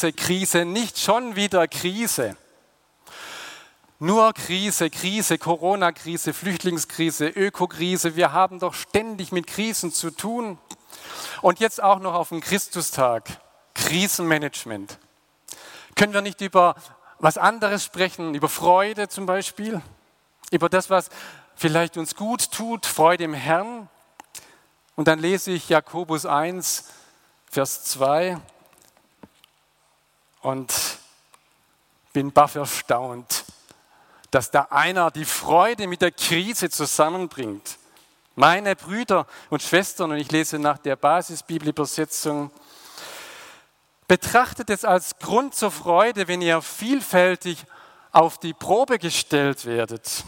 Krise, Krise, nicht schon wieder Krise. Nur Krise, Krise, Corona-Krise, Flüchtlingskrise, Ökokrise. Wir haben doch ständig mit Krisen zu tun. Und jetzt auch noch auf dem Christustag. Krisenmanagement. Können wir nicht über was anderes sprechen? Über Freude zum Beispiel? Über das, was vielleicht uns gut tut, Freude im Herrn? Und dann lese ich Jakobus 1, Vers 2 und bin baff erstaunt, dass da einer die Freude mit der Krise zusammenbringt. Meine Brüder und Schwestern, und ich lese nach der Basisbibelübersetzung, betrachtet es als Grund zur Freude, wenn ihr vielfältig auf die Probe gestellt werdet.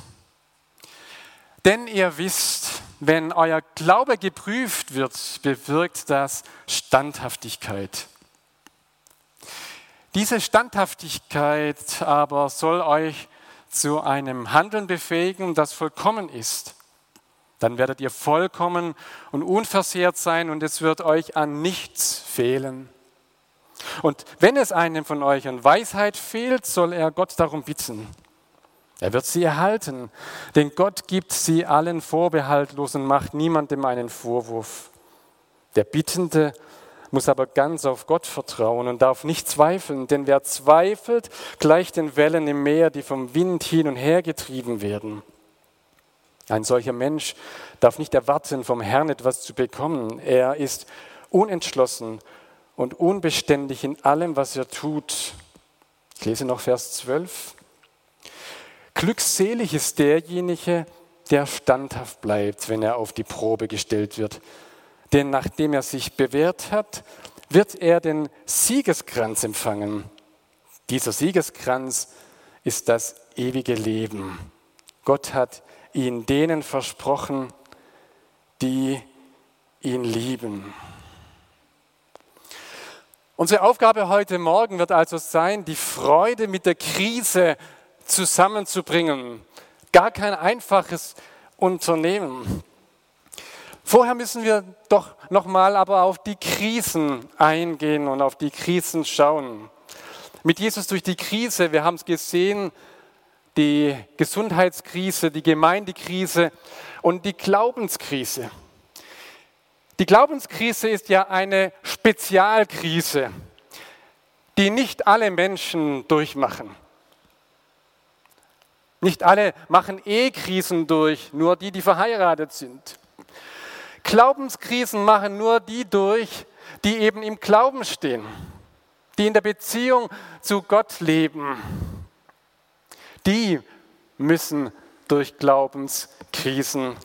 Denn ihr wisst, wenn euer Glaube geprüft wird, bewirkt das Standhaftigkeit. Diese Standhaftigkeit aber soll euch zu einem Handeln befähigen, das vollkommen ist. Dann werdet ihr vollkommen und unversehrt sein und es wird euch an nichts fehlen. Und wenn es einem von euch an Weisheit fehlt, soll er Gott darum bitten. Er wird sie erhalten, denn Gott gibt sie allen vorbehaltlos und macht niemandem einen Vorwurf. Der Bittende muss aber ganz auf Gott vertrauen und darf nicht zweifeln, denn wer zweifelt, gleicht den Wellen im Meer, die vom Wind hin und her getrieben werden. Ein solcher Mensch darf nicht erwarten, vom Herrn etwas zu bekommen. Er ist unentschlossen und unbeständig in allem, was er tut. Ich lese noch Vers 12. Glückselig ist derjenige, der standhaft bleibt, wenn er auf die Probe gestellt wird. Denn nachdem er sich bewährt hat, wird er den Siegeskranz empfangen. Dieser Siegeskranz ist das ewige Leben. Gott hat ihn denen versprochen, die ihn lieben. Unsere Aufgabe heute Morgen wird also sein, die Freude mit der Krise zusammenzubringen. Gar kein einfaches Unternehmen. Vorher müssen wir doch nochmal aber auf die Krisen eingehen und auf die Krisen schauen. Mit Jesus durch die Krise, wir haben es gesehen, die Gesundheitskrise, die Gemeindekrise und die Glaubenskrise. Die Glaubenskrise ist ja eine Spezialkrise, die nicht alle Menschen durchmachen. Nicht alle machen E-Krisen durch, nur die, die verheiratet sind. Glaubenskrisen machen nur die durch, die eben im Glauben stehen, die in der Beziehung zu Gott leben. Die müssen durch Glaubenskrisen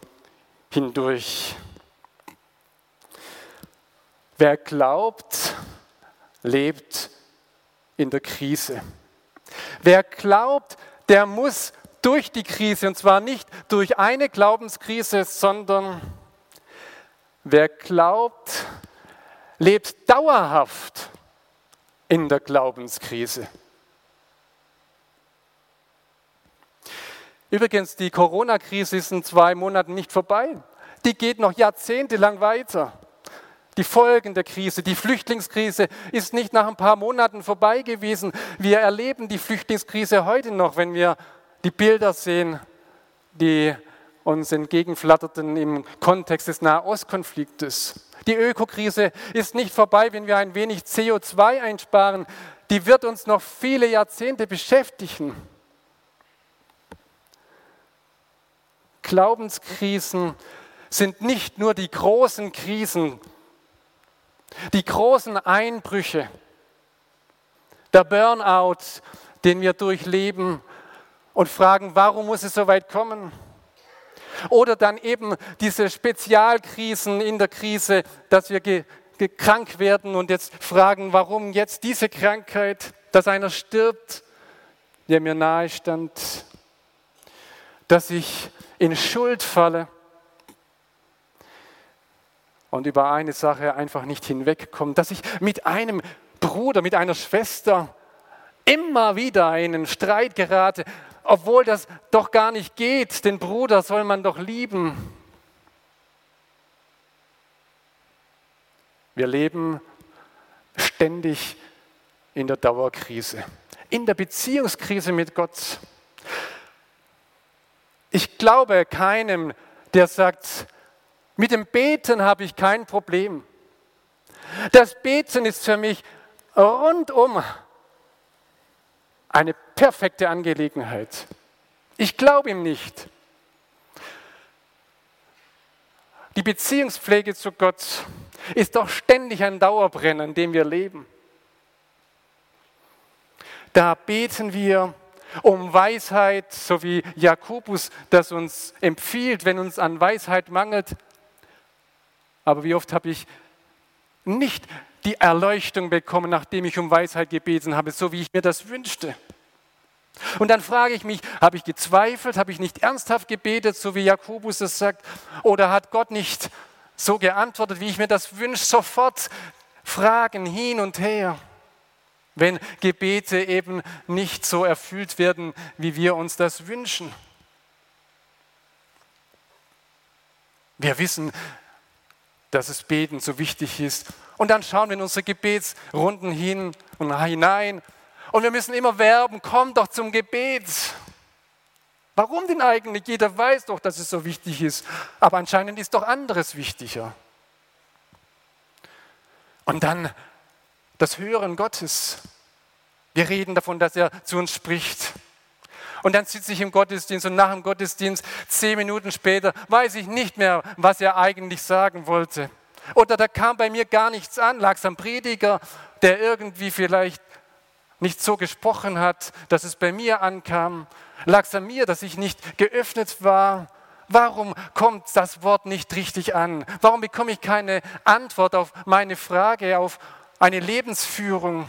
hindurch. Wer glaubt, lebt in der Krise. Wer glaubt, der muss durch die Krise, und zwar nicht durch eine Glaubenskrise, sondern Wer glaubt, lebt dauerhaft in der Glaubenskrise. Übrigens, die Corona-Krise ist in zwei Monaten nicht vorbei. Die geht noch jahrzehntelang weiter. Die Folgen der Krise, die Flüchtlingskrise ist nicht nach ein paar Monaten vorbei gewesen. Wir erleben die Flüchtlingskrise heute noch, wenn wir die Bilder sehen, die uns entgegenflatterten im Kontext des Nahostkonfliktes. Die Ökokrise ist nicht vorbei, wenn wir ein wenig CO2 einsparen. Die wird uns noch viele Jahrzehnte beschäftigen. Glaubenskrisen sind nicht nur die großen Krisen, die großen Einbrüche, der Burnout, den wir durchleben und fragen, warum muss es so weit kommen? Oder dann eben diese Spezialkrisen in der Krise, dass wir krank werden und jetzt fragen, warum jetzt diese Krankheit, dass einer stirbt, der mir nahe stand, dass ich in Schuld falle und über eine Sache einfach nicht hinwegkomme, dass ich mit einem Bruder, mit einer Schwester immer wieder in einen Streit gerate, obwohl das doch gar nicht geht. Den Bruder soll man doch lieben. Wir leben ständig in der Dauerkrise, in der Beziehungskrise mit Gott. Ich glaube keinem, der sagt, mit dem Beten habe ich kein Problem. Das Beten ist für mich rundum eine perfekte Angelegenheit. Ich glaube ihm nicht. Die Beziehungspflege zu Gott ist doch ständig ein Dauerbrenner, in dem wir leben. Da beten wir um Weisheit, so wie Jakobus das uns empfiehlt, wenn uns an Weisheit mangelt. Aber wie oft habe ich nicht die Erleuchtung bekommen, nachdem ich um Weisheit gebeten habe, so wie ich mir das wünschte. Und dann frage ich mich, habe ich gezweifelt, habe ich nicht ernsthaft gebetet, so wie Jakobus es sagt, oder hat Gott nicht so geantwortet, wie ich mir das wünsche, sofort Fragen hin und her, wenn Gebete eben nicht so erfüllt werden, wie wir uns das wünschen. Wir wissen, dass es Beten so wichtig ist. Und dann schauen wir in unsere Gebetsrunden hin und hinein. Und wir müssen immer werben, komm doch zum Gebet. Warum denn eigentlich? Jeder weiß doch, dass es so wichtig ist. Aber anscheinend ist doch anderes wichtiger. Und dann das Hören Gottes. Wir reden davon, dass er zu uns spricht. Und dann sitze ich im Gottesdienst und nach dem Gottesdienst, zehn Minuten später, weiß ich nicht mehr, was er eigentlich sagen wollte. Oder da kam bei mir gar nichts an, lag es am Prediger, der irgendwie vielleicht nicht so gesprochen hat, dass es bei mir ankam. Lag es an mir, dass ich nicht geöffnet war? Warum kommt das Wort nicht richtig an? Warum bekomme ich keine Antwort auf meine Frage, auf eine Lebensführung?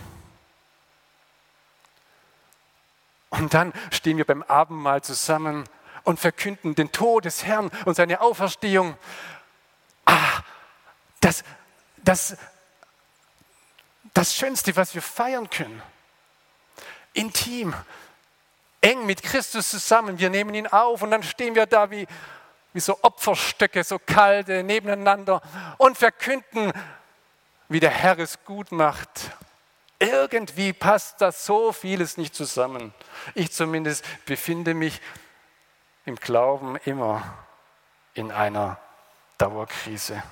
Und dann stehen wir beim Abendmahl zusammen und verkünden den Tod des Herrn und seine Auferstehung. Ah, das, das, das Schönste, was wir feiern können. Intim, eng mit Christus zusammen. Wir nehmen ihn auf und dann stehen wir da wie, wie so Opferstöcke, so kalte nebeneinander und verkünden, wie der Herr es gut macht irgendwie passt das so vieles nicht zusammen. Ich zumindest befinde mich im Glauben immer in einer Dauerkrise,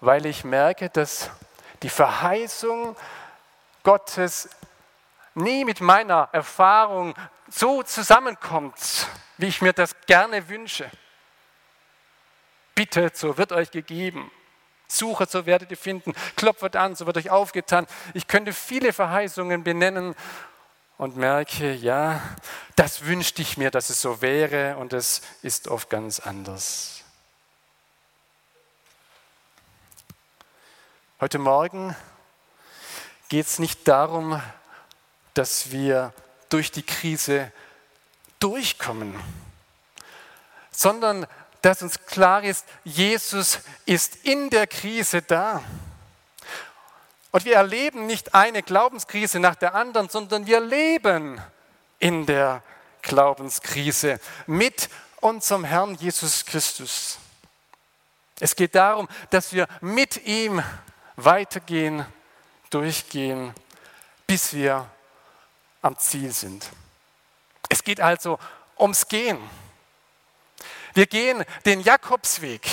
weil ich merke, dass die Verheißung Gottes nie mit meiner Erfahrung so zusammenkommt, wie ich mir das gerne wünsche. Bitte, so wird euch gegeben. Suchet, so werdet ihr finden. Klopft an, so wird euch aufgetan. Ich könnte viele Verheißungen benennen und merke, ja, das wünschte ich mir, dass es so wäre und es ist oft ganz anders. Heute Morgen geht es nicht darum, dass wir durch die Krise durchkommen, sondern dass uns klar ist, Jesus ist in der Krise da. Und wir erleben nicht eine Glaubenskrise nach der anderen, sondern wir leben in der Glaubenskrise mit unserem Herrn Jesus Christus. Es geht darum, dass wir mit ihm weitergehen, durchgehen, bis wir am Ziel sind. Es geht also ums Gehen. Wir gehen den Jakobsweg.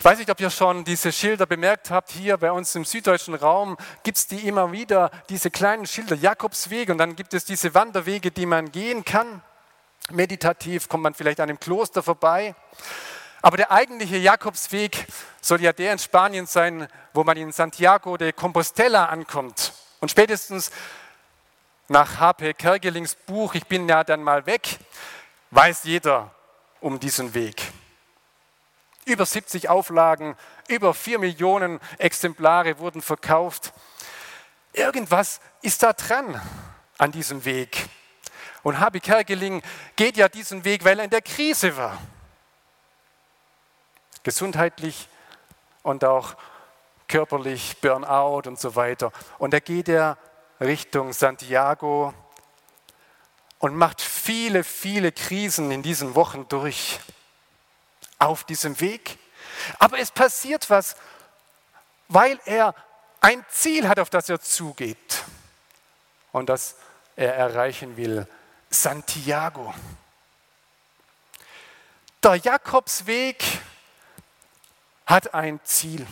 Ich weiß nicht, ob ihr schon diese Schilder bemerkt habt. Hier bei uns im süddeutschen Raum gibt es die immer wieder, diese kleinen Schilder, Jakobsweg. Und dann gibt es diese Wanderwege, die man gehen kann. Meditativ kommt man vielleicht an einem Kloster vorbei. Aber der eigentliche Jakobsweg soll ja der in Spanien sein, wo man in Santiago de Compostela ankommt. Und spätestens nach H.P. Kergelings Buch Ich bin ja dann mal weg, weiß jeder um diesen Weg. Über 70 Auflagen, über 4 Millionen Exemplare wurden verkauft. Irgendwas ist da dran an diesem Weg. Und Habi Kerkeling geht ja diesen Weg, weil er in der Krise war. Gesundheitlich und auch körperlich, Burnout und so weiter. Und da geht er Richtung Santiago und macht viele, viele Krisen in diesen Wochen durch auf diesem Weg. Aber es passiert was, weil er ein Ziel hat, auf das er zugeht und das er erreichen will. Santiago. Der Jakobsweg hat ein Ziel.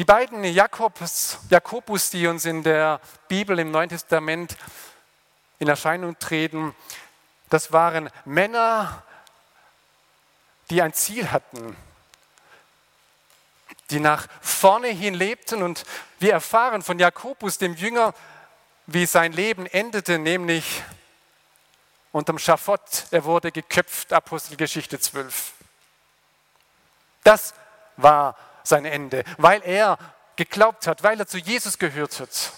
Die beiden Jakobus, Jakobus, die uns in der Bibel im Neuen Testament in Erscheinung treten, das waren Männer, die ein Ziel hatten, die nach vorne hin lebten. Und wir erfahren von Jakobus, dem Jünger, wie sein Leben endete, nämlich unterm Schafott. Er wurde geköpft, Apostelgeschichte 12. Das war sein Ende, weil er geglaubt hat, weil er zu Jesus gehört hat.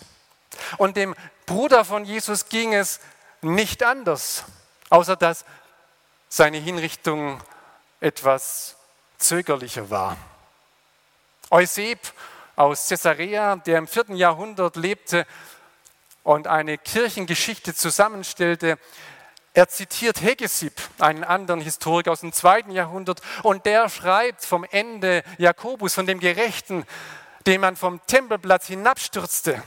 Und dem Bruder von Jesus ging es nicht anders, außer dass seine Hinrichtung etwas zögerlicher war. Euseb aus Caesarea, der im vierten Jahrhundert lebte und eine Kirchengeschichte zusammenstellte, er zitiert Hegesipp, einen anderen Historiker aus dem zweiten Jahrhundert, und der schreibt vom Ende Jakobus, von dem Gerechten, den man vom Tempelplatz hinabstürzte.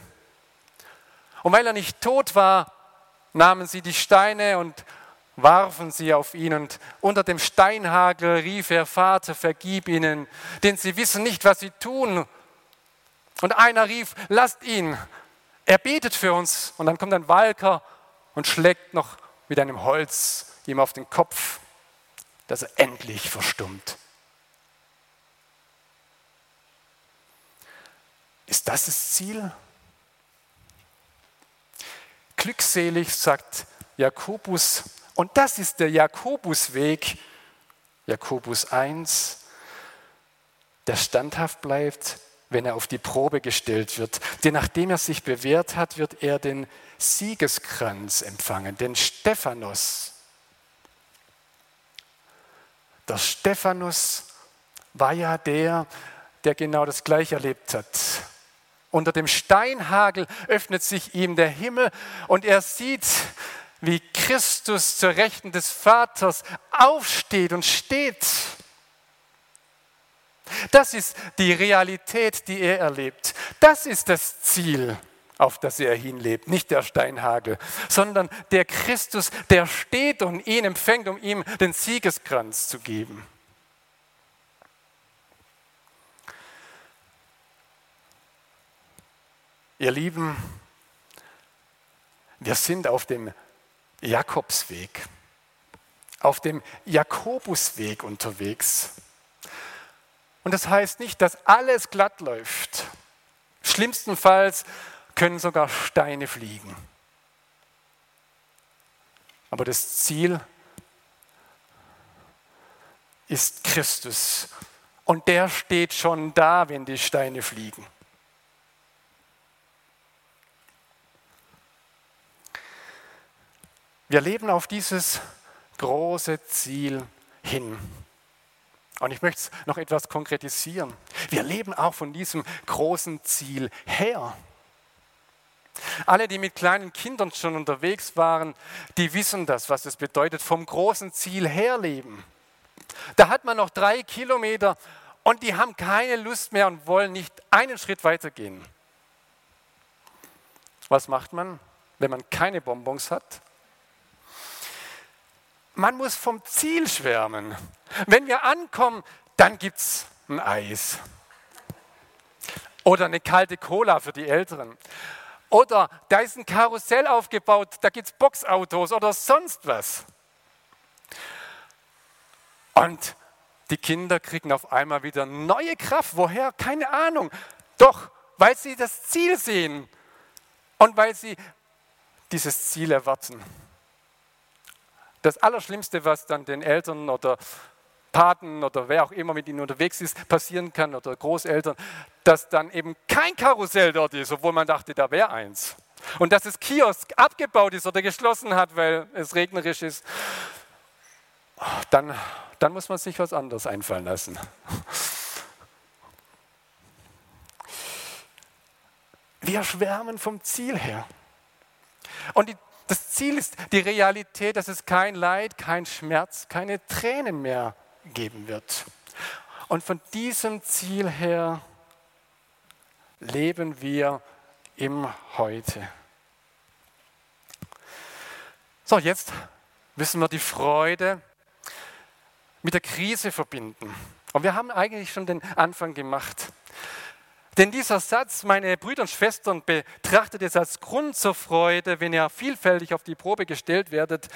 Und weil er nicht tot war, nahmen sie die Steine und warfen sie auf ihn und unter dem Steinhagel rief er, Vater, vergib ihnen, denn sie wissen nicht, was sie tun. Und einer rief, lasst ihn, er betet für uns. Und dann kommt ein Walker und schlägt noch mit einem Holz ihm auf den Kopf, dass er endlich verstummt. Ist das das Ziel? Glückselig, sagt Jakobus, und das ist der Jakobusweg, Jakobus 1, der standhaft bleibt, wenn er auf die Probe gestellt wird. Denn nachdem er sich bewährt hat, wird er den Siegeskranz empfangen, den Stephanus. Der Stephanus war ja der, der genau das Gleiche erlebt hat. Unter dem Steinhagel öffnet sich ihm der Himmel und er sieht wie Christus zur Rechten des Vaters aufsteht und steht. Das ist die Realität, die er erlebt. Das ist das Ziel, auf das er hinlebt. Nicht der Steinhagel, sondern der Christus, der steht und ihn empfängt, um ihm den Siegeskranz zu geben. Ihr Lieben, wir sind auf dem Jakobsweg, auf dem Jakobusweg unterwegs. Und das heißt nicht, dass alles glatt läuft. Schlimmstenfalls können sogar Steine fliegen. Aber das Ziel ist Christus. Und der steht schon da, wenn die Steine fliegen. Wir leben auf dieses große Ziel hin. Und ich möchte es noch etwas konkretisieren. Wir leben auch von diesem großen Ziel her. Alle, die mit kleinen Kindern schon unterwegs waren, die wissen das, was es bedeutet, vom großen Ziel her leben. Da hat man noch drei Kilometer und die haben keine Lust mehr und wollen nicht einen Schritt weitergehen. Was macht man, wenn man keine Bonbons hat? Man muss vom Ziel schwärmen. Wenn wir ankommen, dann gibt es ein Eis. Oder eine kalte Cola für die Älteren. Oder da ist ein Karussell aufgebaut, da gibt es Boxautos oder sonst was. Und die Kinder kriegen auf einmal wieder neue Kraft. Woher? Keine Ahnung. Doch, weil sie das Ziel sehen und weil sie dieses Ziel erwarten Das Allerschlimmste, was dann den Eltern oder Paten oder wer auch immer mit ihnen unterwegs ist, passieren kann oder Großeltern, dass dann eben kein Karussell dort ist, obwohl man dachte, da wäre eins. Und dass das Kiosk abgebaut ist oder geschlossen hat, weil es regnerisch ist, dann, dann muss man sich was anderes einfallen lassen. Wir schwärmen vom Ziel her. Und die, das Ziel ist die Realität, dass es kein Leid, kein Schmerz, keine Tränen mehr geben wird. Und von diesem Ziel her leben wir im Heute. So, jetzt müssen wir die Freude mit der Krise verbinden. Und wir haben eigentlich schon den Anfang gemacht. Denn dieser Satz, meine Brüder und Schwestern, betrachtet es als Grund zur Freude, wenn ihr vielfältig auf die Probe gestellt werdet.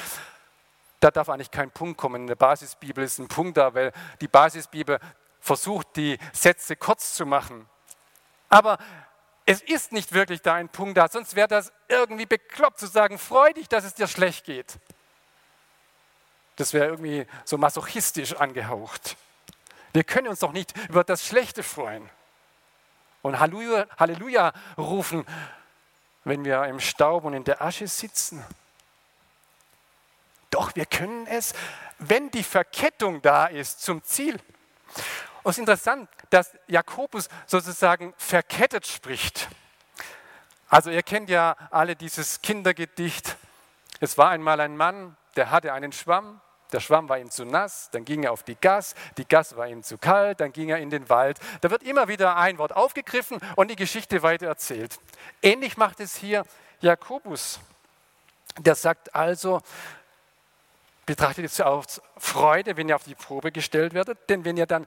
Da darf eigentlich kein Punkt kommen. In der Basisbibel ist ein Punkt da, weil die Basisbibel versucht, die Sätze kurz zu machen. Aber es ist nicht wirklich da ein Punkt da, sonst wäre das irgendwie bekloppt zu sagen, freu dich, dass es dir schlecht geht. Das wäre irgendwie so masochistisch angehaucht. Wir können uns doch nicht über das Schlechte freuen und Halleluja, Halleluja rufen, wenn wir im Staub und in der Asche sitzen. Doch wir können es, wenn die Verkettung da ist zum Ziel. Und es ist interessant, dass Jakobus sozusagen verkettet spricht. Also ihr kennt ja alle dieses Kindergedicht. Es war einmal ein Mann, der hatte einen Schwamm, der Schwamm war ihm zu nass, dann ging er auf die Gass, die Gass war ihm zu kalt, dann ging er in den Wald. Da wird immer wieder ein Wort aufgegriffen und die Geschichte weiter erzählt. Ähnlich macht es hier Jakobus. Der sagt also, betrachtet es als Freude, wenn ihr auf die Probe gestellt werdet, denn wenn ihr dann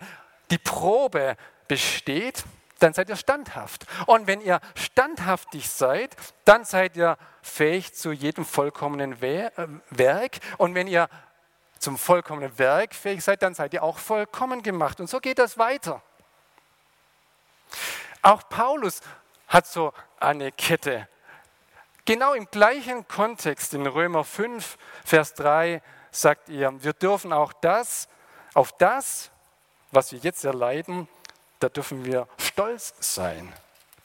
die Probe besteht, dann seid ihr standhaft. Und wenn ihr standhaftig seid, dann seid ihr fähig zu jedem vollkommenen äh, Werk. Und wenn ihr zum vollkommenen Werk fähig seid, dann seid ihr auch vollkommen gemacht. Und so geht das weiter. Auch Paulus hat so eine Kette. Genau im gleichen Kontext in Römer 5, Vers 3 sagt er, wir dürfen auch das, auf das, was wir jetzt erleiden, da dürfen wir stolz sein.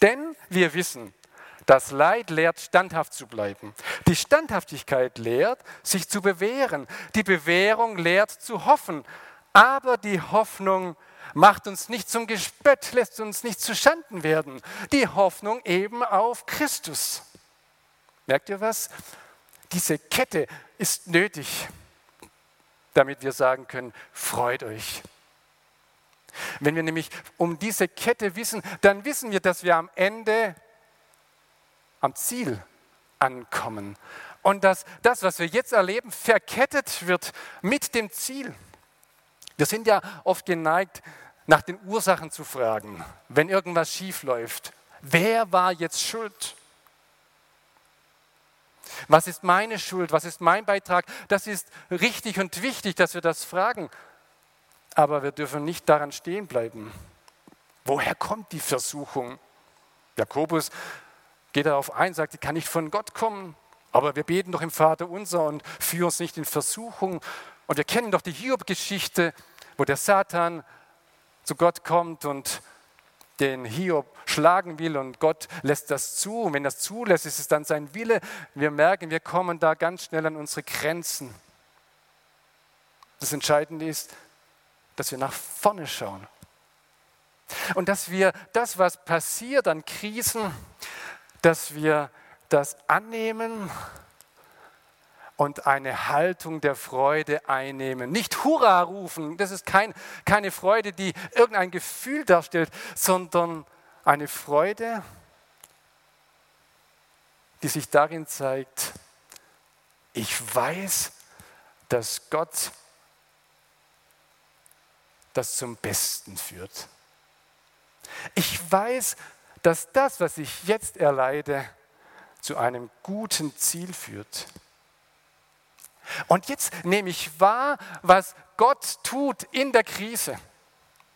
Denn wir wissen, das Leid lehrt, standhaft zu bleiben. Die Standhaftigkeit lehrt, sich zu bewähren. Die Bewährung lehrt, zu hoffen. Aber die Hoffnung macht uns nicht zum Gespött, lässt uns nicht zu Schanden werden. Die Hoffnung eben auf Christus. Merkt ihr was? Diese Kette ist nötig, damit wir sagen können, freut euch. Wenn wir nämlich um diese Kette wissen, dann wissen wir, dass wir am Ende am Ziel ankommen. Und dass das, was wir jetzt erleben, verkettet wird mit dem Ziel. Wir sind ja oft geneigt, nach den Ursachen zu fragen, wenn irgendwas schief läuft. Wer war jetzt schuld? Was ist meine Schuld? Was ist mein Beitrag? Das ist richtig und wichtig, dass wir das fragen. Aber wir dürfen nicht daran stehen bleiben. Woher kommt die Versuchung? Jakobus geht darauf ein, sagt, die kann nicht von Gott kommen, aber wir beten doch im Vater unser und führen uns nicht in Versuchung. Und wir kennen doch die Hiob-Geschichte, wo der Satan zu Gott kommt und den Hiob schlagen will und Gott lässt das zu. Und wenn das zulässt, ist es dann sein Wille. Wir merken, wir kommen da ganz schnell an unsere Grenzen. Das Entscheidende ist, dass wir nach vorne schauen. Und dass wir das, was passiert an Krisen, dass wir das annehmen und eine Haltung der Freude einnehmen. Nicht Hurra rufen, das ist kein, keine Freude, die irgendein Gefühl darstellt, sondern eine Freude, die sich darin zeigt, ich weiß, dass Gott das zum Besten führt. Ich weiß, dass das, was ich jetzt erleide, zu einem guten Ziel führt. Und jetzt nehme ich wahr, was Gott tut in der Krise.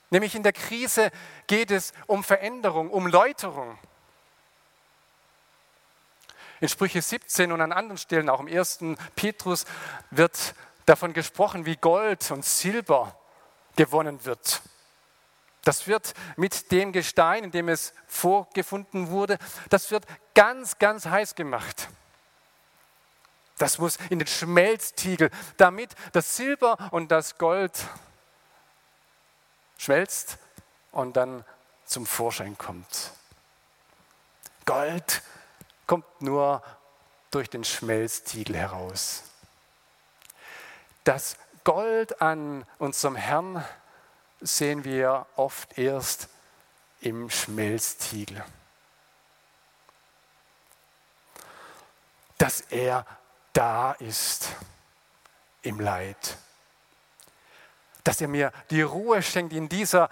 Nämlich in der Krise geht es um Veränderung, um Läuterung. In Sprüche 17 und an anderen Stellen, auch im ersten Petrus, wird davon gesprochen, wie Gold und Silber gewonnen wird. Das wird mit dem Gestein, in dem es vorgefunden wurde, das wird ganz, ganz heiß gemacht. Das muss in den Schmelztiegel, damit das Silber und das Gold schmelzt und dann zum Vorschein kommt. Gold kommt nur durch den Schmelztiegel heraus. Das Gold an unserem Herrn sehen wir oft erst im Schmelztiegel. Dass er da ist im Leid. Dass er mir die Ruhe schenkt in dieser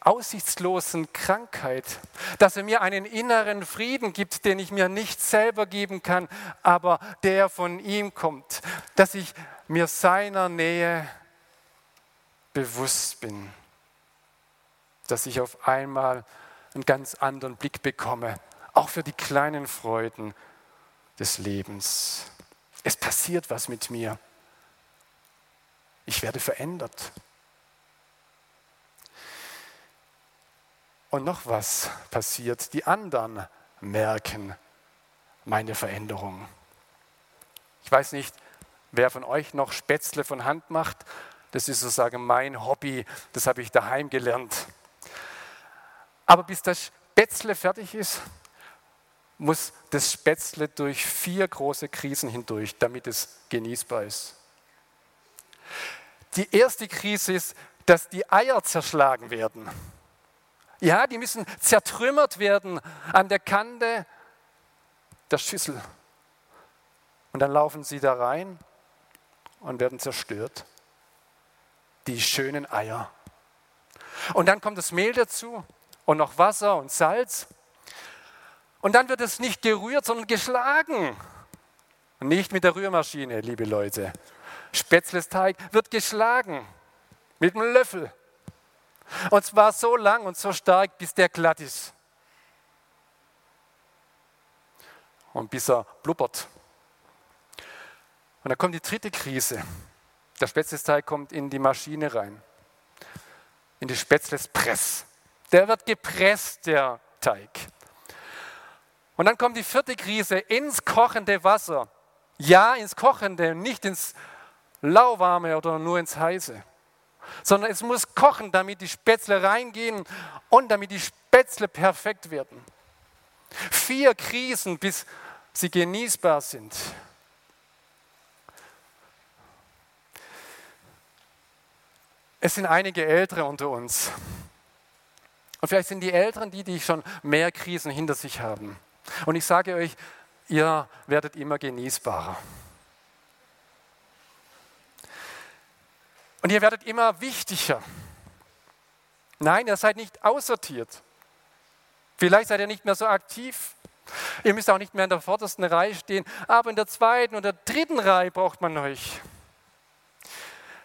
aussichtslosen Krankheit, dass er mir einen inneren Frieden gibt, den ich mir nicht selber geben kann, aber der von ihm kommt, dass ich mir seiner Nähe bewusst bin, dass ich auf einmal einen ganz anderen Blick bekomme, auch für die kleinen Freuden des Lebens. Es passiert was mit mir. Ich werde verändert. Und noch was passiert. Die anderen merken meine Veränderung. Ich weiß nicht, wer von euch noch Spätzle von Hand macht. Das ist sozusagen mein Hobby. Das habe ich daheim gelernt. Aber bis das Spätzle fertig ist, muss das Spätzle durch vier große Krisen hindurch, damit es genießbar ist. Die erste Krise ist, dass die Eier zerschlagen werden. Ja, die müssen zertrümmert werden an der Kante der Schüssel. Und dann laufen sie da rein und werden zerstört. Die schönen Eier. Und dann kommt das Mehl dazu und noch Wasser und Salz. Und dann wird es nicht gerührt, sondern geschlagen. Und nicht mit der Rührmaschine, liebe Leute. Spätzlesteig wird geschlagen mit einem Löffel. Und zwar so lang und so stark, bis der glatt ist. Und bis er blubbert. Und dann kommt die dritte Krise. Der Spätzlesteig kommt in die Maschine rein. In die Spätzlespress. Der wird gepresst, der Teig. Und dann kommt die vierte Krise ins kochende Wasser. Ja, ins kochende, nicht ins lauwarme oder nur ins heiße sondern es muss kochen, damit die Spätzle reingehen und damit die Spätzle perfekt werden. Vier Krisen, bis sie genießbar sind. Es sind einige Ältere unter uns. Und vielleicht sind die Älteren die, die schon mehr Krisen hinter sich haben. Und ich sage euch, ihr werdet immer genießbarer. Und ihr werdet immer wichtiger. Nein, ihr seid nicht aussortiert. Vielleicht seid ihr nicht mehr so aktiv. Ihr müsst auch nicht mehr in der vordersten Reihe stehen, aber in der zweiten oder dritten Reihe braucht man euch.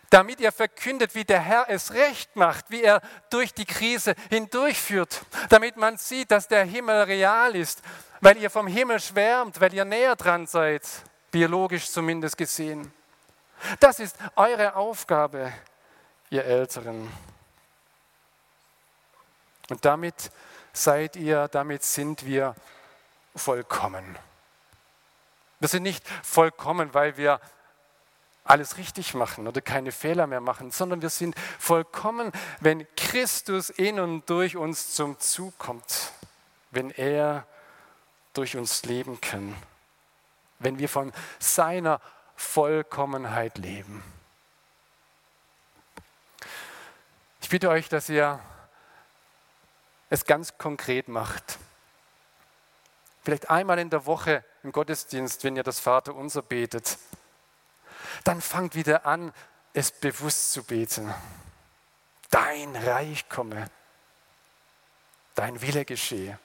Damit ihr verkündet, wie der Herr es recht macht, wie er durch die Krise hindurchführt, damit man sieht, dass der Himmel real ist, weil ihr vom Himmel schwärmt, weil ihr näher dran seid, biologisch zumindest gesehen. Das ist eure Aufgabe, ihr Älteren. Und damit seid ihr, damit sind wir vollkommen. Wir sind nicht vollkommen, weil wir alles richtig machen oder keine Fehler mehr machen, sondern wir sind vollkommen, wenn Christus in und durch uns zum Zug kommt, wenn er durch uns leben kann, wenn wir von seiner Vollkommenheit leben. Ich bitte euch, dass ihr es ganz konkret macht. Vielleicht einmal in der Woche im Gottesdienst, wenn ihr das Vaterunser betet. Dann fangt wieder an, es bewusst zu beten. Dein Reich komme, dein Wille geschehe.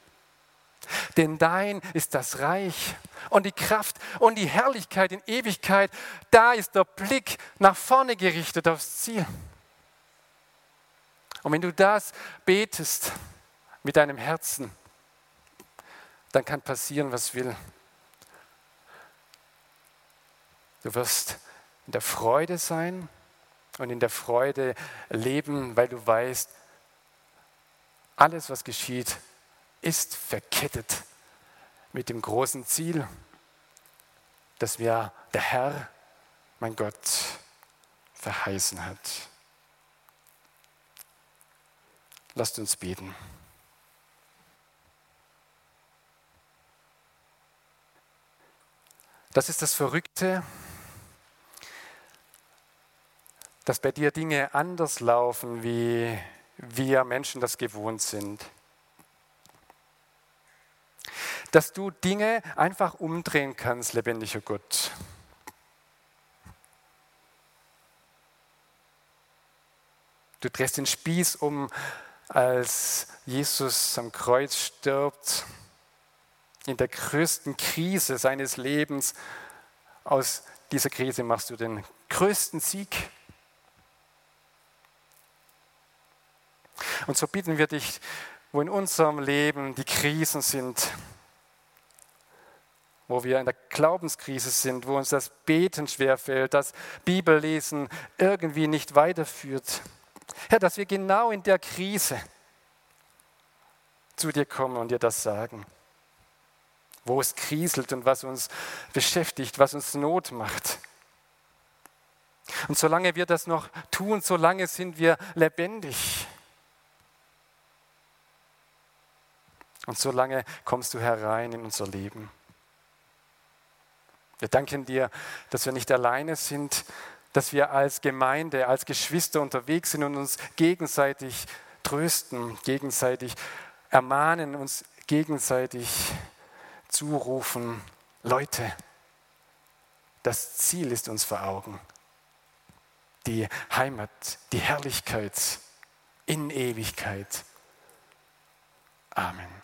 Denn dein ist das Reich und die Kraft und die Herrlichkeit in Ewigkeit. Da ist der Blick nach vorne gerichtet aufs Ziel. Und wenn du das betest mit deinem Herzen, dann kann passieren, was will. Du wirst in der Freude sein und in der Freude leben, weil du weißt, alles, was geschieht, ist verkettet mit dem großen Ziel, dass mir der Herr, mein Gott, verheißen hat. Lasst uns beten. Das ist das Verrückte, dass bei dir Dinge anders laufen, wie wir Menschen das gewohnt sind. Dass du Dinge einfach umdrehen kannst, lebendiger Gott. Du drehst den Spieß um, als Jesus am Kreuz stirbt, in der größten Krise seines Lebens. Aus dieser Krise machst du den größten Sieg. Und so bitten wir dich, wo in unserem Leben die Krisen sind, wo wir in der Glaubenskrise sind, wo uns das Beten schwerfällt, das Bibellesen irgendwie nicht weiterführt. Herr, dass wir genau in der Krise zu dir kommen und dir das sagen, wo es kriselt und was uns beschäftigt, was uns Not macht. Und solange wir das noch tun, solange sind wir lebendig. Und so lange kommst du herein in unser Leben. Wir danken dir, dass wir nicht alleine sind, dass wir als Gemeinde, als Geschwister unterwegs sind und uns gegenseitig trösten, gegenseitig ermahnen, uns gegenseitig zurufen, Leute, das Ziel ist uns vor Augen. Die Heimat, die Herrlichkeit in Ewigkeit. Amen.